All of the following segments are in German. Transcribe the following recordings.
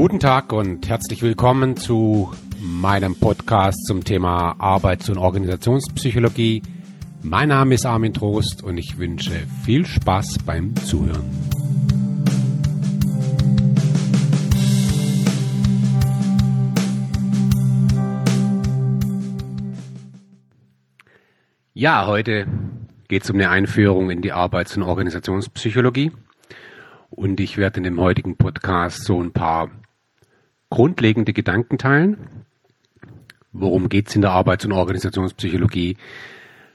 Guten Tag und herzlich willkommen zu meinem Podcast zum Thema Arbeits- und Organisationspsychologie. Mein Name ist Armin Trost und ich wünsche viel Spaß beim Zuhören. Ja, heute geht es um eine Einführung in die Arbeits- und Organisationspsychologie. Und ich werde in dem heutigen Podcast so ein paar grundlegende Gedanken teilen. Worum geht es in der Arbeits- und Organisationspsychologie?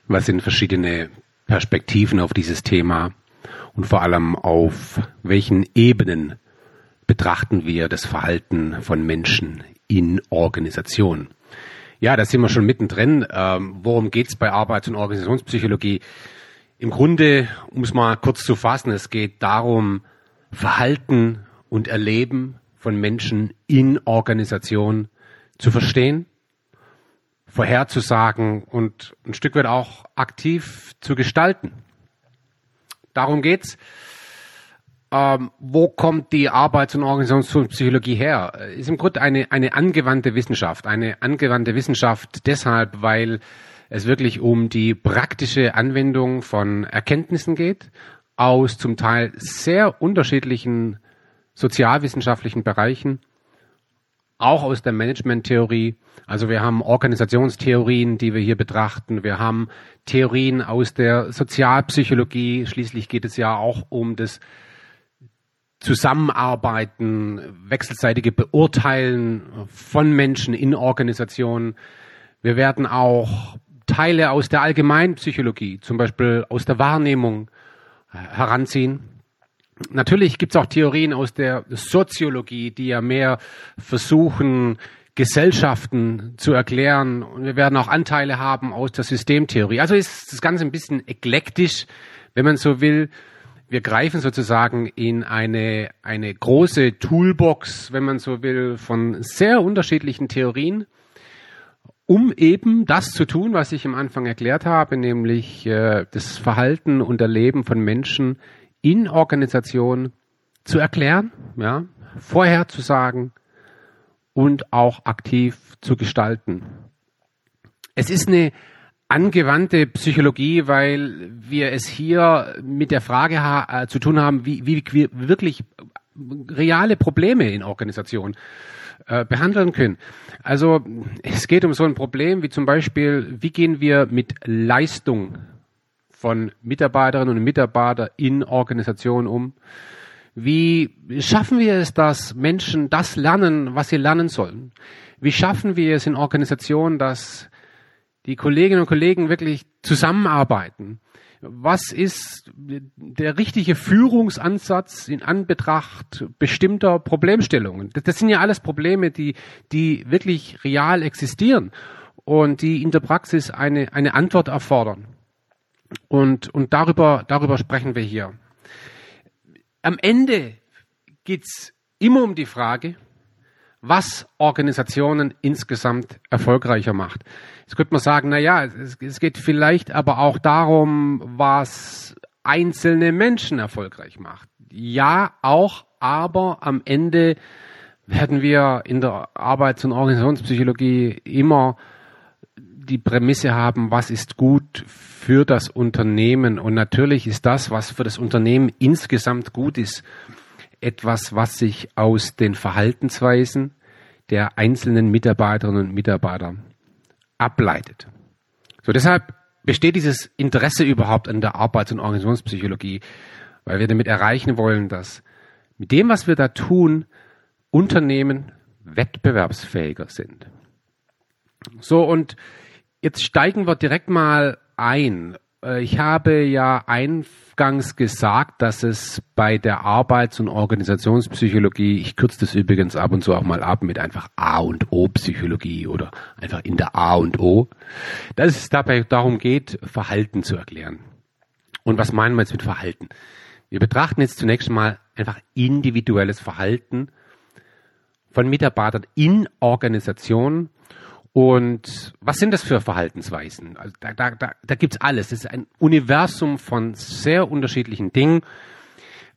Was sind verschiedene Perspektiven auf dieses Thema? Und vor allem auf welchen Ebenen betrachten wir das Verhalten von Menschen in Organisationen? Ja, da sind wir schon mittendrin. Ähm, worum geht es bei Arbeits- und Organisationspsychologie? Im Grunde, um es mal kurz zu fassen, es geht darum, Verhalten und Erleben von Menschen in Organisation zu verstehen, vorherzusagen und ein Stück weit auch aktiv zu gestalten. Darum geht's. Ähm, wo kommt die Arbeits- und Organisationspsychologie her? Ist im Grunde eine, eine angewandte Wissenschaft. Eine angewandte Wissenschaft deshalb, weil es wirklich um die praktische Anwendung von Erkenntnissen geht, aus zum Teil sehr unterschiedlichen sozialwissenschaftlichen Bereichen, auch aus der Managementtheorie. Also wir haben Organisationstheorien, die wir hier betrachten. Wir haben Theorien aus der Sozialpsychologie. Schließlich geht es ja auch um das Zusammenarbeiten, wechselseitige Beurteilen von Menschen in Organisationen. Wir werden auch Teile aus der Allgemeinpsychologie, zum Beispiel aus der Wahrnehmung, heranziehen. Natürlich gibt es auch Theorien aus der Soziologie, die ja mehr versuchen, Gesellschaften zu erklären. Und wir werden auch Anteile haben aus der Systemtheorie. Also ist das Ganze ein bisschen eklektisch, wenn man so will. Wir greifen sozusagen in eine, eine große Toolbox, wenn man so will, von sehr unterschiedlichen Theorien um eben das zu tun, was ich am Anfang erklärt habe, nämlich äh, das Verhalten und Erleben von Menschen in Organisationen zu erklären, ja, vorherzusagen und auch aktiv zu gestalten. Es ist eine angewandte Psychologie, weil wir es hier mit der Frage ha äh, zu tun haben, wie, wie wir wirklich reale Probleme in Organisationen äh, behandeln können. Also es geht um so ein Problem wie zum Beispiel, wie gehen wir mit Leistung von Mitarbeiterinnen und Mitarbeitern in Organisationen um? Wie schaffen wir es, dass Menschen das lernen, was sie lernen sollen? Wie schaffen wir es in Organisationen, dass die Kolleginnen und Kollegen wirklich zusammenarbeiten? was ist der richtige Führungsansatz in Anbetracht bestimmter Problemstellungen? Das, sind ja alles Probleme, die, die wirklich real existieren und die in der Praxis eine, eine Antwort erfordern. Und, und darüber, darüber sprechen wir hier. Am Ende geht's immer um die Frage, was Organisationen insgesamt erfolgreicher macht. Jetzt könnte man sagen, na ja, es, es geht vielleicht aber auch darum, was einzelne Menschen erfolgreich macht. Ja, auch, aber am Ende werden wir in der Arbeits- und Organisationspsychologie immer die Prämisse haben, was ist gut für das Unternehmen. Und natürlich ist das, was für das Unternehmen insgesamt gut ist, etwas, was sich aus den Verhaltensweisen der einzelnen Mitarbeiterinnen und Mitarbeiter ableitet. So deshalb besteht dieses Interesse überhaupt an der Arbeits- und Organisationspsychologie, weil wir damit erreichen wollen, dass mit dem, was wir da tun, Unternehmen wettbewerbsfähiger sind. So, und jetzt steigen wir direkt mal ein äh, ich habe ja eingangs gesagt, dass es bei der Arbeits- und Organisationspsychologie, ich kürze das übrigens ab und zu auch mal ab mit einfach A und O Psychologie oder einfach in der A und O, dass es dabei darum geht, Verhalten zu erklären. Und was meinen wir jetzt mit Verhalten? Wir betrachten jetzt zunächst mal einfach individuelles Verhalten von Mitarbeitern in Organisationen und was sind das für Verhaltensweisen? Also da da, da, da gibt's alles. Es ist ein Universum von sehr unterschiedlichen Dingen.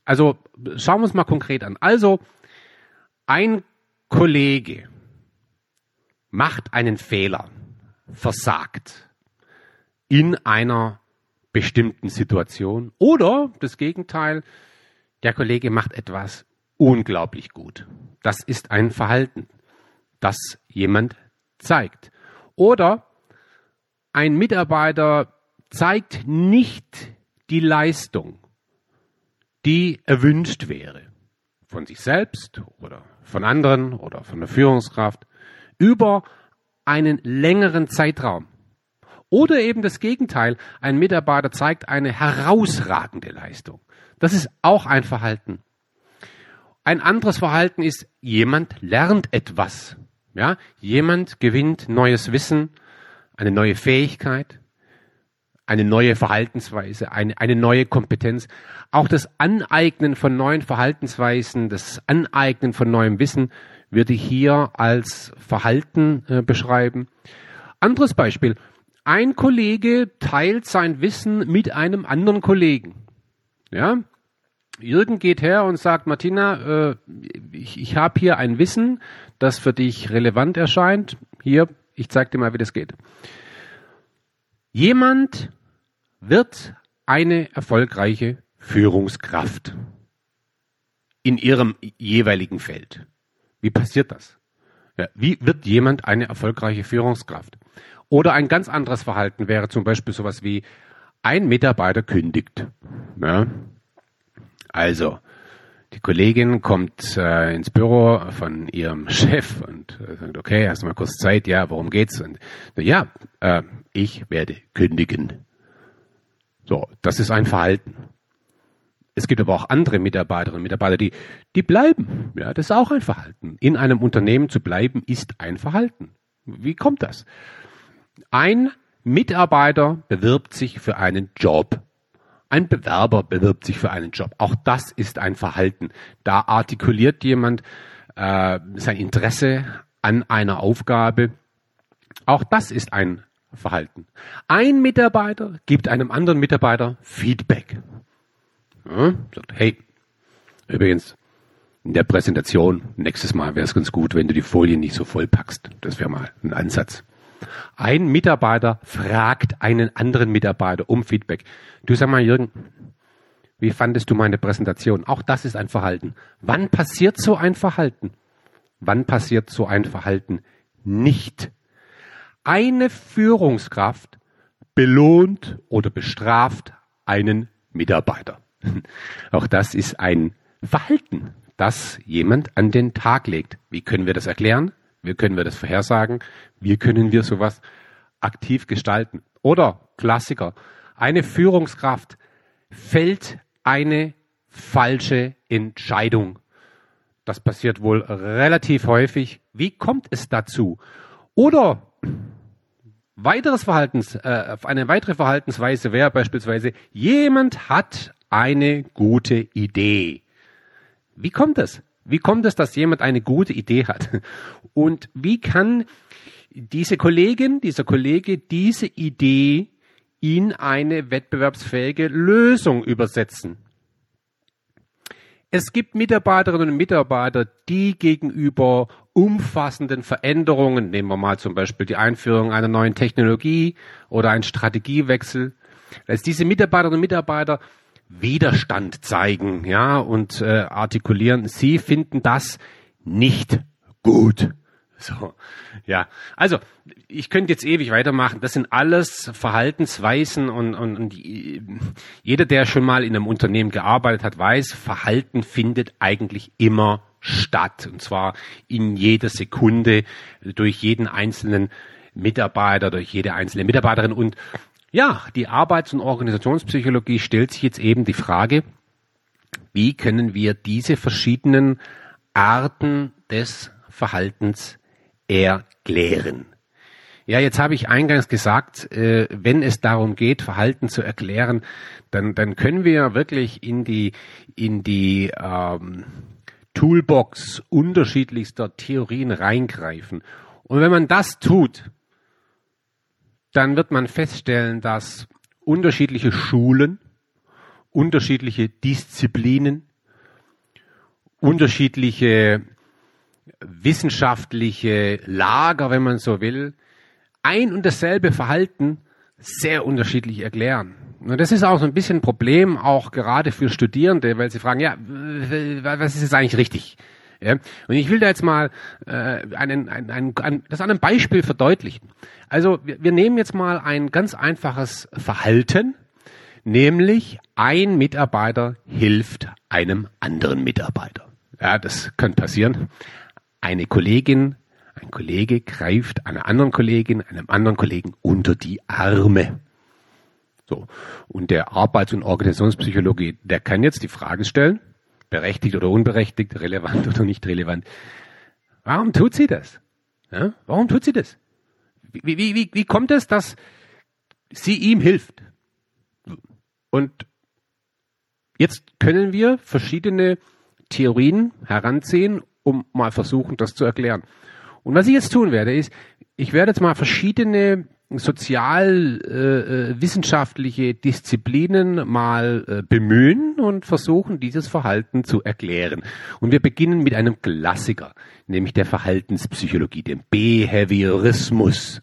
Also schauen wir uns mal konkret an. Also ein Kollege macht einen Fehler, versagt in einer bestimmten Situation oder das Gegenteil, der Kollege macht etwas unglaublich gut. Das ist ein Verhalten, das jemand zeigt. Oder ein Mitarbeiter zeigt nicht die Leistung, die erwünscht wäre von sich selbst oder von anderen oder von der Führungskraft über einen längeren Zeitraum. Oder eben das Gegenteil, ein Mitarbeiter zeigt eine herausragende Leistung. Das ist auch ein Verhalten. Ein anderes Verhalten ist, jemand lernt etwas. Ja, jemand gewinnt neues Wissen, eine neue Fähigkeit, eine neue Verhaltensweise, eine, eine neue Kompetenz. Auch das Aneignen von neuen Verhaltensweisen, das Aneignen von neuem Wissen würde ich hier als Verhalten äh, beschreiben. Anderes Beispiel. Ein Kollege teilt sein Wissen mit einem anderen Kollegen. Ja, Jürgen geht her und sagt, Martina, äh, ich, ich habe hier ein Wissen, das für dich relevant erscheint. Hier, ich zeige dir mal, wie das geht. Jemand wird eine erfolgreiche Führungskraft in ihrem jeweiligen Feld. Wie passiert das? Ja, wie wird jemand eine erfolgreiche Führungskraft? Oder ein ganz anderes Verhalten wäre zum Beispiel sowas wie ein Mitarbeiter kündigt. Ja. Also, die Kollegin kommt äh, ins Büro von ihrem Chef und äh, sagt, okay, hast du mal kurz Zeit? Ja, worum geht's? Und ja, äh, ich werde kündigen. So, das ist ein Verhalten. Es gibt aber auch andere Mitarbeiterinnen und Mitarbeiter, die, die bleiben. Ja, das ist auch ein Verhalten. In einem Unternehmen zu bleiben ist ein Verhalten. Wie kommt das? Ein Mitarbeiter bewirbt sich für einen Job. Ein Bewerber bewirbt sich für einen Job. Auch das ist ein Verhalten. Da artikuliert jemand äh, sein Interesse an einer Aufgabe. Auch das ist ein Verhalten. Ein Mitarbeiter gibt einem anderen Mitarbeiter Feedback. Ja, sagt, hey, übrigens, in der Präsentation, nächstes Mal wäre es ganz gut, wenn du die Folien nicht so voll packst. Das wäre mal ein Ansatz. Ein Mitarbeiter fragt einen anderen Mitarbeiter um Feedback. Du sag mal, Jürgen, wie fandest du meine Präsentation? Auch das ist ein Verhalten. Wann passiert so ein Verhalten? Wann passiert so ein Verhalten nicht? Eine Führungskraft belohnt oder bestraft einen Mitarbeiter. Auch das ist ein Verhalten, das jemand an den Tag legt. Wie können wir das erklären? Wie können wir das vorhersagen? Wie können wir sowas aktiv gestalten? Oder Klassiker. Eine Führungskraft fällt eine falsche Entscheidung. Das passiert wohl relativ häufig. Wie kommt es dazu? Oder Weiteres Verhaltens, äh, eine weitere Verhaltensweise wäre beispielsweise, jemand hat eine gute Idee. Wie kommt es? Wie kommt es, dass jemand eine gute Idee hat? Und wie kann diese Kollegin, dieser Kollege diese Idee in eine wettbewerbsfähige Lösung übersetzen? Es gibt Mitarbeiterinnen und Mitarbeiter, die gegenüber umfassenden Veränderungen, nehmen wir mal zum Beispiel die Einführung einer neuen Technologie oder einen Strategiewechsel, dass diese Mitarbeiterinnen und Mitarbeiter Widerstand zeigen, ja, und äh, artikulieren, sie finden das nicht gut. So, ja. Also, ich könnte jetzt ewig weitermachen. Das sind alles Verhaltensweisen und, und, und jeder, der schon mal in einem Unternehmen gearbeitet hat, weiß, Verhalten findet eigentlich immer statt. Und zwar in jeder Sekunde durch jeden einzelnen Mitarbeiter, durch jede einzelne Mitarbeiterin. Und ja, die Arbeits- und Organisationspsychologie stellt sich jetzt eben die Frage, wie können wir diese verschiedenen Arten des Verhaltens erklären. Ja, jetzt habe ich eingangs gesagt, äh, wenn es darum geht, Verhalten zu erklären, dann, dann können wir wirklich in die, in die ähm, Toolbox unterschiedlichster Theorien reingreifen. Und wenn man das tut, dann wird man feststellen, dass unterschiedliche Schulen, unterschiedliche Disziplinen, unterschiedliche wissenschaftliche Lager, wenn man so will, ein und dasselbe Verhalten sehr unterschiedlich erklären. Und das ist auch so ein bisschen ein Problem, auch gerade für Studierende, weil sie fragen, ja, was ist jetzt eigentlich richtig? Ja? Und ich will da jetzt mal äh, einen, einen, einen, ein, das an einem Beispiel verdeutlichen. Also wir, wir nehmen jetzt mal ein ganz einfaches Verhalten, nämlich ein Mitarbeiter hilft einem anderen Mitarbeiter. Ja, das könnte passieren. Eine Kollegin, ein Kollege greift einer anderen Kollegin, einem anderen Kollegen unter die Arme. So. Und der Arbeits- und Organisationspsychologe, der kann jetzt die Frage stellen, berechtigt oder unberechtigt, relevant oder nicht relevant. Warum tut sie das? Ja? Warum tut sie das? Wie, wie, wie, wie kommt es, dass sie ihm hilft? Und jetzt können wir verschiedene Theorien heranziehen, um mal versuchen, das zu erklären. Und was ich jetzt tun werde, ist, ich werde jetzt mal verschiedene sozialwissenschaftliche äh, Disziplinen mal äh, bemühen und versuchen, dieses Verhalten zu erklären. Und wir beginnen mit einem Klassiker, nämlich der Verhaltenspsychologie, dem Behaviorismus.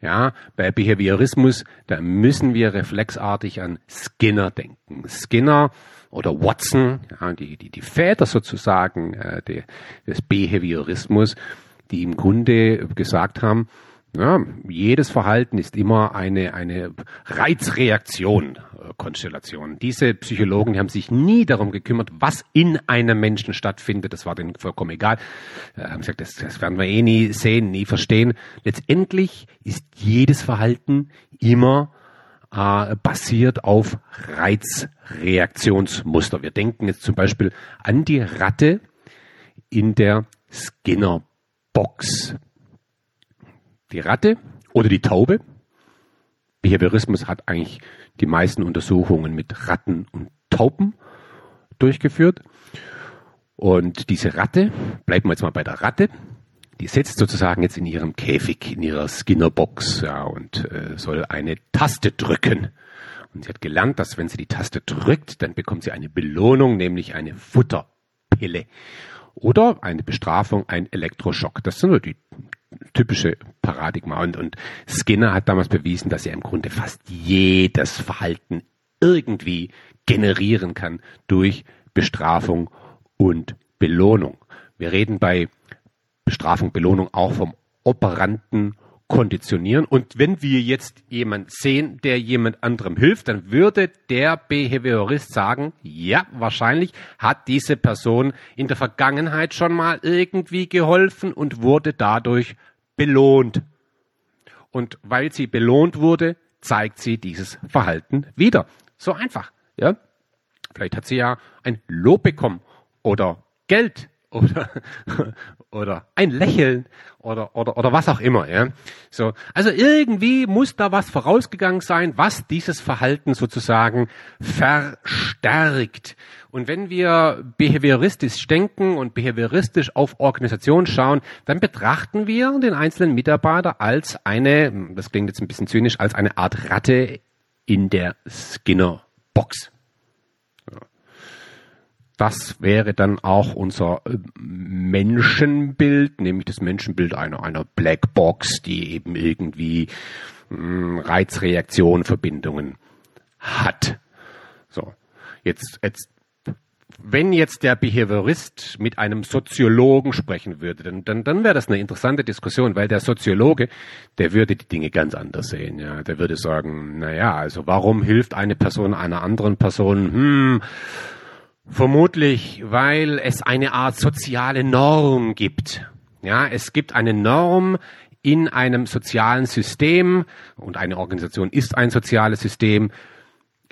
Ja, bei Behaviorismus, da müssen wir reflexartig an Skinner denken. Skinner oder Watson, ja, die, die, die Väter sozusagen äh, die, des Behaviorismus, die im Grunde gesagt haben, ja, jedes Verhalten ist immer eine, eine Reizreaktion, äh, Konstellation. Diese Psychologen die haben sich nie darum gekümmert, was in einem Menschen stattfindet. Das war denen vollkommen egal. Äh, haben gesagt, das, das werden wir eh nie sehen, nie verstehen. Letztendlich ist jedes Verhalten immer äh, basiert auf Reizreaktionsmuster. Wir denken jetzt zum Beispiel an die Ratte in der Skinner-Box die Ratte oder die Taube. Behaviorismus hat eigentlich die meisten Untersuchungen mit Ratten und Tauben durchgeführt. Und diese Ratte, bleiben wir jetzt mal bei der Ratte, die sitzt sozusagen jetzt in ihrem Käfig, in ihrer Skinnerbox, ja, und äh, soll eine Taste drücken. Und sie hat gelernt, dass wenn sie die Taste drückt, dann bekommt sie eine Belohnung, nämlich eine Futterpille. Oder eine Bestrafung, ein Elektroschock. Das sind nur die typische Paradigma. Und, und Skinner hat damals bewiesen, dass er im Grunde fast jedes Verhalten irgendwie generieren kann durch Bestrafung und Belohnung. Wir reden bei Bestrafung, Belohnung auch vom operanten konditionieren. Und wenn wir jetzt jemand sehen, der jemand anderem hilft, dann würde der Behaviorist sagen, ja, wahrscheinlich hat diese Person in der Vergangenheit schon mal irgendwie geholfen und wurde dadurch belohnt. Und weil sie belohnt wurde, zeigt sie dieses Verhalten wieder. So einfach, ja. Vielleicht hat sie ja ein Lob bekommen oder Geld oder, oder ein Lächeln oder, oder, oder was auch immer. Ja? So, also irgendwie muss da was vorausgegangen sein, was dieses Verhalten sozusagen verstärkt. Und wenn wir behavioristisch denken und behavioristisch auf Organisation schauen, dann betrachten wir den einzelnen Mitarbeiter als eine, das klingt jetzt ein bisschen zynisch, als eine Art Ratte in der Skinner-Box. Das wäre dann auch unser äh, Menschenbild, nämlich das Menschenbild einer, einer Blackbox, die eben irgendwie mh, hm, Reizreaktion, Verbindungen hat. So. Jetzt, jetzt, wenn jetzt der Behaviorist mit einem Soziologen sprechen würde, dann, dann, dann wäre das eine interessante Diskussion, weil der Soziologe, der würde die Dinge ganz anders sehen. Ja, der würde sagen, na ja, also warum hilft eine Person einer anderen Person? Hm, Vermutlich, weil es eine Art soziale Norm gibt. Ja, es gibt eine Norm in einem sozialen System und eine Organisation ist ein soziales System,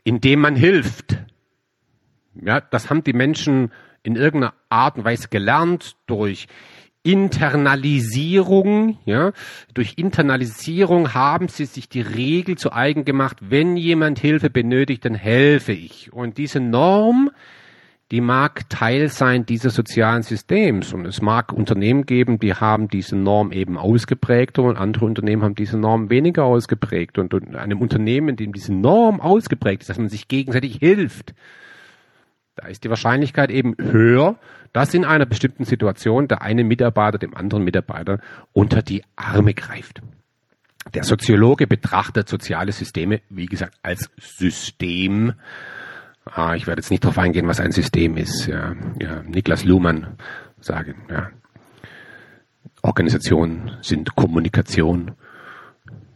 in dem man hilft. Ja, das haben die Menschen in irgendeiner Art und Weise gelernt durch Internalisierung, ja, durch Internalisierung haben sie sich die Regel zu eigen gemacht, wenn jemand Hilfe benötigt, dann helfe ich. Und diese Norm, die mag Teil sein dieses sozialen Systems. Und es mag Unternehmen geben, die haben diese Norm eben ausgeprägt und andere Unternehmen haben diese Norm weniger ausgeprägt. Und in einem Unternehmen, in dem diese Norm ausgeprägt ist, dass man sich gegenseitig hilft, da ist die Wahrscheinlichkeit eben höher, dass in einer bestimmten Situation der eine Mitarbeiter dem anderen Mitarbeiter unter die Arme greift. Der Soziologe betrachtet soziale Systeme, wie gesagt, als System. Ah, ich werde jetzt nicht darauf eingehen, was ein System ist. Ja, ja, Niklas Luhmann sagen, ja. Organisation sind Kommunikation.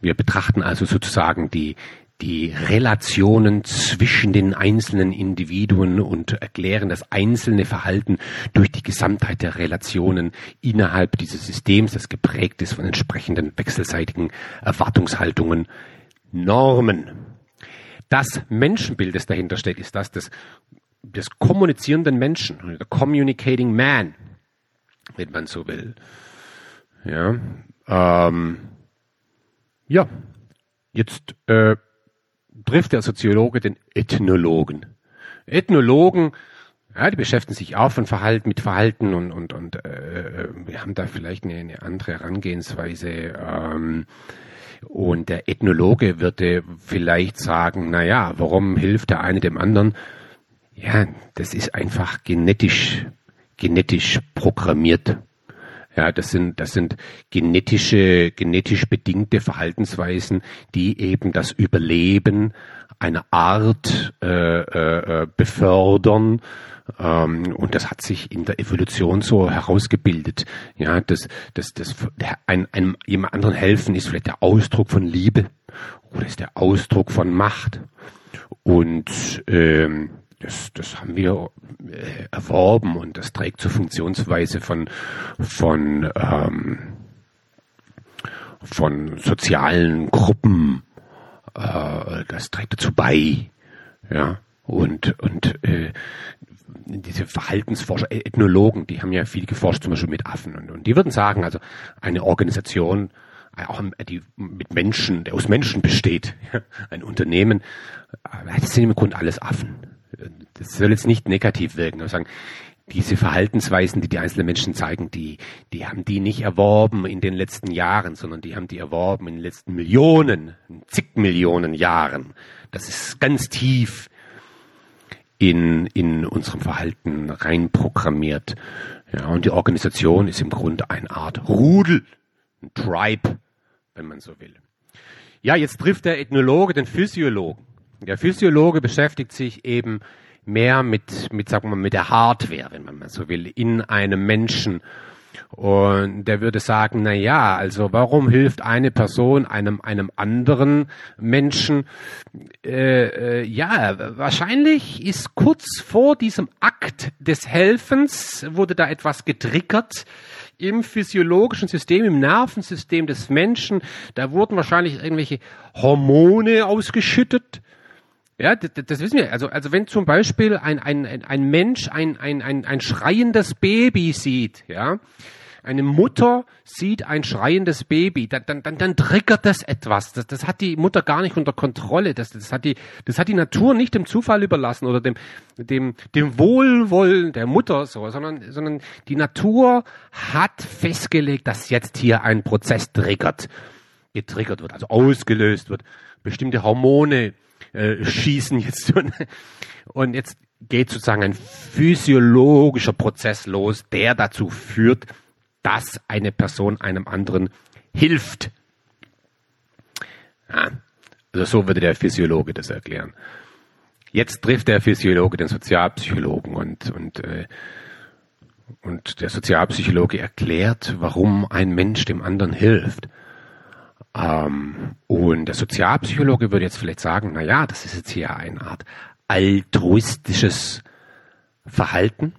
Wir betrachten also sozusagen die, die Relationen zwischen den einzelnen Individuen und erklären das einzelne Verhalten durch die Gesamtheit der Relationen innerhalb dieses Systems, das geprägt ist von entsprechenden wechselseitigen Erwartungshaltungen, Normen. Das Menschenbild, das dahinter steht, ist das des, des kommunizierenden Menschen, der Communicating Man, wenn man so will. Ja, ähm, ja. jetzt äh, trifft der Soziologe den Ethnologen. Ethnologen, ja, die beschäftigen sich auch von Verhalten mit Verhalten und und und äh, wir haben da vielleicht eine, eine andere Herangehensweise. Ähm, und der Ethnologe würde vielleicht sagen, na ja, warum hilft der eine dem anderen? Ja, das ist einfach genetisch genetisch programmiert. Ja, das sind, das sind genetische, genetisch bedingte Verhaltensweisen, die eben das Überleben einer Art äh, äh, befördern. Ähm, und das hat sich in der Evolution so herausgebildet. Ja, das, das, das, ein, einem jemand anderen helfen ist vielleicht der Ausdruck von Liebe oder ist der Ausdruck von Macht. Und ähm, das, das haben wir äh, erworben und das trägt zur Funktionsweise von, von, ähm, von sozialen Gruppen, äh, das trägt dazu bei, ja, und, und äh, diese Verhaltensforscher, Ethnologen, die haben ja viel geforscht, zum Beispiel mit Affen, und, und die würden sagen, also eine Organisation, auch die mit Menschen, der aus Menschen besteht, ein Unternehmen, äh, das sind im Grunde alles Affen das soll jetzt nicht negativ wirken, aber sagen, diese Verhaltensweisen, die die einzelnen Menschen zeigen, die, die haben die nicht erworben in den letzten Jahren, sondern die haben die erworben in den letzten Millionen, zig Millionen Jahren. Das ist ganz tief in, in unserem Verhalten reinprogrammiert. Ja, und die Organisation ist im Grunde eine Art Rudel, ein Tribe, wenn man so will. Ja, jetzt trifft der Ethnologe den Physiologen. Der Physiologe beschäftigt sich eben mehr mit, mit, sagen wir mal, mit der Hardware, wenn man so will, in einem Menschen. Und der würde sagen, na ja, also warum hilft eine Person einem, einem anderen Menschen? Äh, äh, ja, wahrscheinlich ist kurz vor diesem Akt des Helfens wurde da etwas getriggert im physiologischen System, im Nervensystem des Menschen. Da wurden wahrscheinlich irgendwelche Hormone ausgeschüttet ja, das, das wissen wir. Also, also wenn zum Beispiel ein, ein, ein Mensch ein, ein, ein, ein schreiendes Baby sieht, ja, eine Mutter sieht ein schreiendes Baby, dann, dann, dann, dann triggert das etwas. Das, das hat die Mutter gar nicht unter Kontrolle. Das, das, hat die, das hat die Natur nicht dem Zufall überlassen oder dem, dem, dem Wohlwollen der Mutter, so, sondern, sondern die Natur hat festgelegt, dass jetzt hier ein Prozess triggert, getriggert wird, also ausgelöst wird, bestimmte Hormone äh, schießen jetzt. Und jetzt geht sozusagen ein physiologischer Prozess los, der dazu führt, dass eine Person einem anderen hilft. Ja, also so würde der Physiologe das erklären. Jetzt trifft der Physiologe den Sozialpsychologen und, und, äh, und der Sozialpsychologe erklärt, warum ein Mensch dem anderen hilft. Ähm, und der Sozialpsychologe würde jetzt vielleicht sagen, na ja, das ist jetzt hier eine Art altruistisches Verhalten.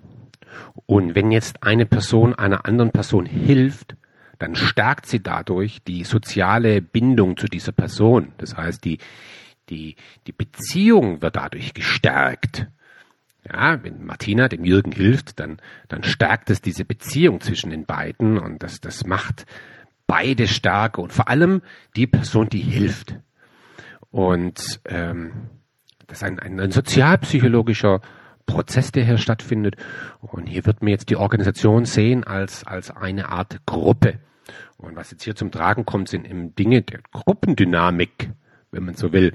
Und wenn jetzt eine Person einer anderen Person hilft, dann stärkt sie dadurch die soziale Bindung zu dieser Person. Das heißt, die, die, die Beziehung wird dadurch gestärkt. Ja, wenn Martina dem Jürgen hilft, dann, dann stärkt es diese Beziehung zwischen den beiden und das, das macht, beide stärker und vor allem die Person, die hilft. Und ähm, das ist ein, ein, ein sozialpsychologischer Prozess, der hier stattfindet. Und hier wird man jetzt die Organisation sehen als, als eine Art Gruppe. Und was jetzt hier zum Tragen kommt, sind eben Dinge der Gruppendynamik, wenn man so will.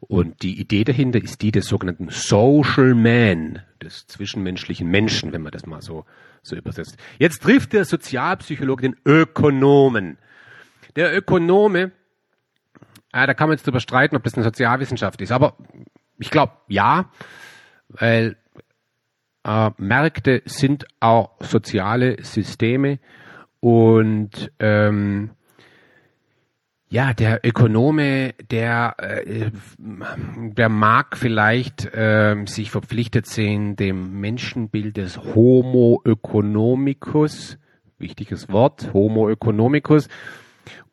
Und die Idee dahinter ist die des sogenannten Social Man, des zwischenmenschlichen Menschen, wenn man das mal so, so übersetzt. Jetzt trifft der Sozialpsychologe den Ökonomen. Der Ökonome, äh, da kann man jetzt drüber streiten, ob das eine Sozialwissenschaft ist, aber ich glaube ja, weil äh, Märkte sind auch soziale Systeme und ähm, ja, der Ökonome, der, äh, der mag vielleicht äh, sich verpflichtet sehen, dem Menschenbild des Homo economicus, wichtiges Wort, Homo economicus,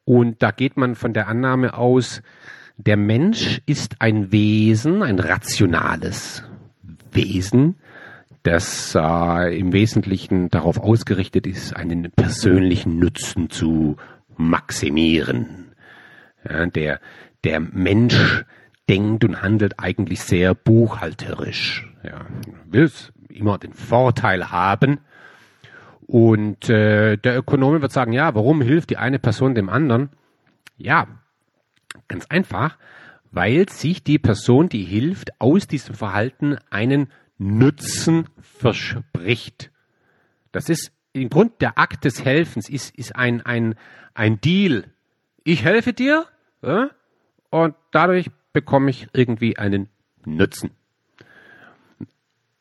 und da geht man von der Annahme aus, der Mensch ist ein Wesen, ein rationales Wesen, das äh, im Wesentlichen darauf ausgerichtet ist, einen persönlichen Nutzen zu maximieren. Ja, der, der Mensch denkt und handelt eigentlich sehr buchhalterisch. Ja, will immer den Vorteil haben. Und äh, der Ökonome wird sagen, ja, warum hilft die eine Person dem anderen? Ja, ganz einfach, weil sich die Person, die hilft, aus diesem Verhalten einen Nutzen verspricht. Das ist im Grund der Akt des Helfens ist, ist ein, ein, ein Deal. Ich helfe dir und dadurch bekomme ich irgendwie einen Nutzen.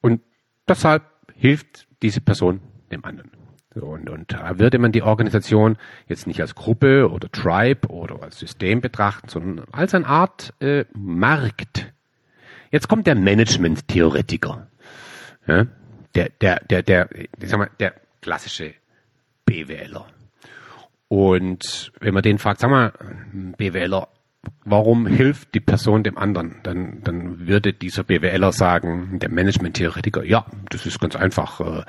Und deshalb hilft diese Person dem anderen. Und, und da würde man die Organisation jetzt nicht als Gruppe oder Tribe oder als System betrachten, sondern als eine Art äh, Markt. Jetzt kommt der Management-Theoretiker. Ja? Der, der, der, der, ich sag mal, der klassische BWLer. Und wenn man den fragt, sag mal, BWLer, warum hilft die Person dem anderen? Dann, dann würde dieser BWLer sagen, der Management-Theoretiker, ja, das ist ganz einfach. Äh,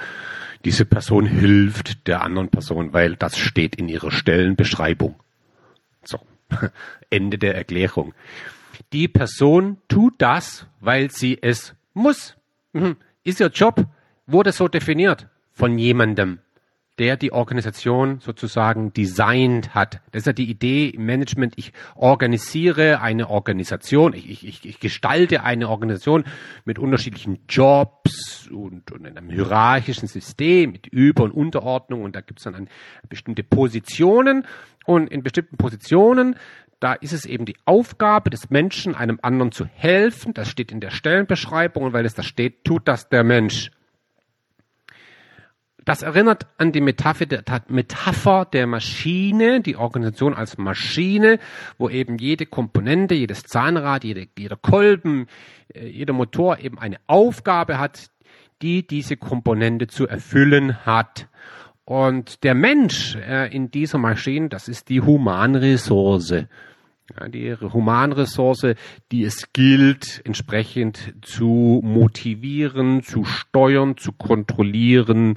diese Person hilft der anderen Person, weil das steht in ihrer Stellenbeschreibung. So, Ende der Erklärung. Die Person tut das, weil sie es muss. Mhm ist Ihr Job, wurde so definiert von jemandem, der die Organisation sozusagen designt hat. Das ist ja die Idee im Management. Ich organisiere eine Organisation, ich, ich, ich gestalte eine Organisation mit unterschiedlichen Jobs und, und in einem hierarchischen System mit Über- und Unterordnung und da gibt es dann bestimmte Positionen und in bestimmten Positionen da ist es eben die Aufgabe des Menschen, einem anderen zu helfen. Das steht in der Stellenbeschreibung und weil es da steht, tut das der Mensch. Das erinnert an die Metapher der, Metapher der Maschine, die Organisation als Maschine, wo eben jede Komponente, jedes Zahnrad, jede, jeder Kolben, äh, jeder Motor eben eine Aufgabe hat, die diese Komponente zu erfüllen hat. Und der Mensch äh, in dieser Maschine, das ist die Humanressource. Ja, die Humanressource, die es gilt, entsprechend zu motivieren, zu steuern, zu kontrollieren,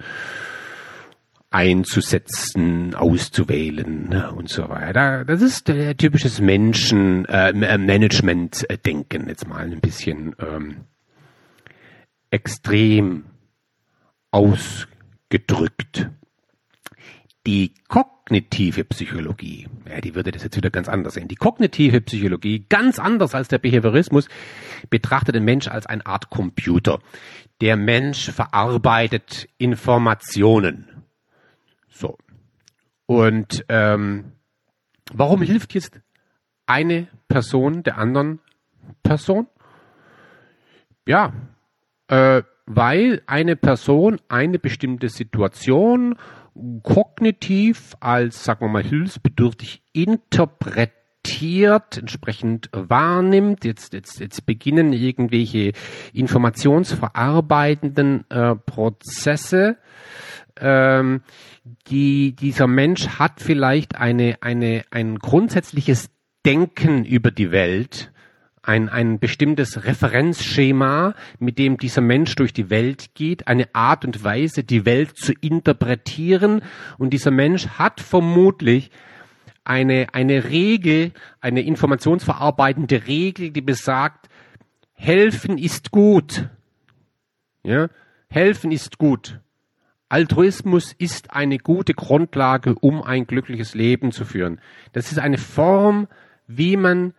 einzusetzen, auszuwählen ne, und so weiter. Das ist äh, typisches Menschen äh, Management-Denken jetzt mal ein bisschen ähm, extrem ausgedrückt. Die kognitive Psychologie, ja, die würde das jetzt wieder ganz anders sehen. Die kognitive Psychologie, ganz anders als der Behaviorismus, betrachtet den Mensch als eine Art Computer. Der Mensch verarbeitet Informationen. So. Und ähm, warum hilft jetzt eine Person der anderen Person? Ja, äh, weil eine Person eine bestimmte Situation kognitiv als, sagen wir mal, hilfsbedürftig interpretiert, entsprechend wahrnimmt. Jetzt, jetzt, jetzt beginnen irgendwelche informationsverarbeitenden äh, Prozesse. Ähm, die, dieser Mensch hat vielleicht eine, eine, ein grundsätzliches Denken über die Welt, ein, ein bestimmtes Referenzschema, mit dem dieser Mensch durch die Welt geht, eine Art und Weise, die Welt zu interpretieren. Und dieser Mensch hat vermutlich eine, eine Regel, eine informationsverarbeitende Regel, die besagt, helfen ist gut. Ja? Helfen ist gut. Altruismus ist eine gute Grundlage, um ein glückliches Leben zu führen. Das ist eine Form, wie man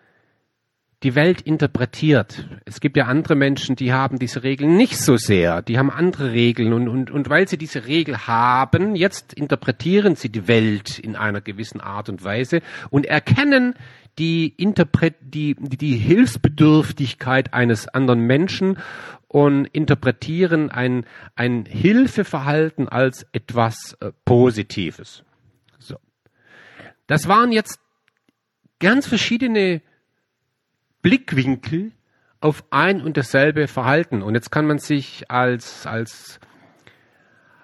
die Welt interpretiert. Es gibt ja andere Menschen, die haben diese Regeln nicht so sehr. Die haben andere Regeln und, und, und weil sie diese Regel haben, jetzt interpretieren sie die Welt in einer gewissen Art und Weise und erkennen die, Interpret die, die Hilfsbedürftigkeit eines anderen Menschen und interpretieren ein, ein Hilfeverhalten als etwas äh, Positives. So. Das waren jetzt ganz verschiedene Blickwinkel auf ein und dasselbe Verhalten. Und jetzt kann man sich als, als,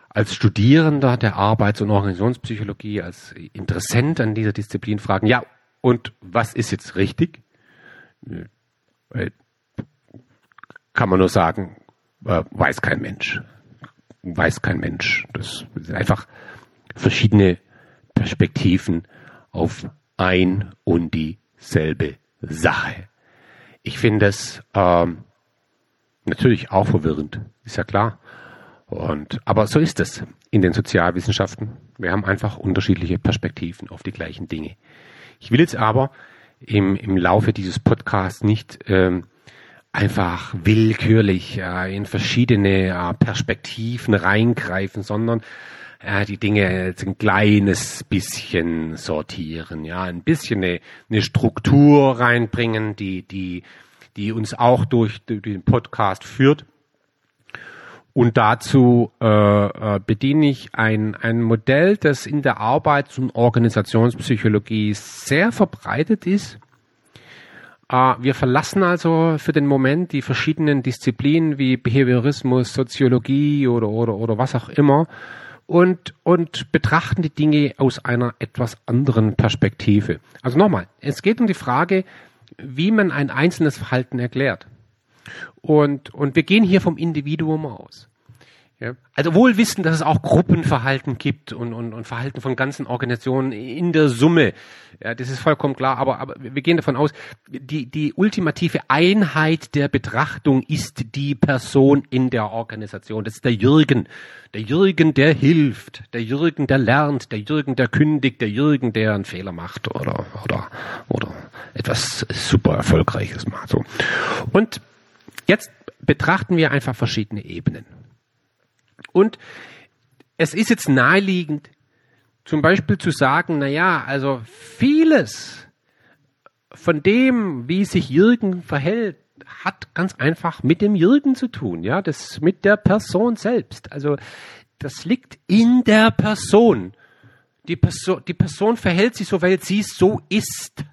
als Studierender der Arbeits- und Organisationspsychologie, als Interessent an dieser Disziplin fragen, ja, und was ist jetzt richtig? Äh, kann man nur sagen, äh, weiß kein Mensch. Weiß kein Mensch. Das sind einfach verschiedene Perspektiven auf ein und dieselbe Sache. Ich finde es ähm, natürlich auch verwirrend, ist ja klar. Und, aber so ist es in den Sozialwissenschaften. Wir haben einfach unterschiedliche Perspektiven auf die gleichen Dinge. Ich will jetzt aber im, im Laufe dieses Podcasts nicht ähm, einfach willkürlich äh, in verschiedene äh, Perspektiven reingreifen, sondern äh, die Dinge jetzt ein kleines bisschen sortieren, ja, ein bisschen eine, eine Struktur reinbringen, die, die, die uns auch durch, durch den Podcast führt. Und dazu äh, äh, bediene ich ein, ein Modell, das in der Arbeits- und Organisationspsychologie sehr verbreitet ist. Äh, wir verlassen also für den Moment die verschiedenen Disziplinen wie Behaviorismus, Soziologie oder, oder, oder was auch immer und, und betrachten die Dinge aus einer etwas anderen Perspektive. Also nochmal, es geht um die Frage, wie man ein einzelnes Verhalten erklärt. Und, und wir gehen hier vom Individuum aus. Ja. Also wohl wissen, dass es auch Gruppenverhalten gibt und, und, und Verhalten von ganzen Organisationen in der Summe. Ja, das ist vollkommen klar, aber, aber wir gehen davon aus, die, die ultimative Einheit der Betrachtung ist die Person in der Organisation. Das ist der Jürgen. Der Jürgen, der hilft. Der Jürgen, der lernt. Der Jürgen, der kündigt. Der Jürgen, der einen Fehler macht oder, oder, oder etwas super Erfolgreiches macht. So. Und jetzt betrachten wir einfach verschiedene Ebenen. Und es ist jetzt naheliegend, zum Beispiel zu sagen, na ja, also vieles von dem, wie sich Jürgen verhält, hat ganz einfach mit dem Jürgen zu tun, ja, das mit der Person selbst. Also das liegt in der Person. Die Person, die Person verhält sich so, weil sie so ist.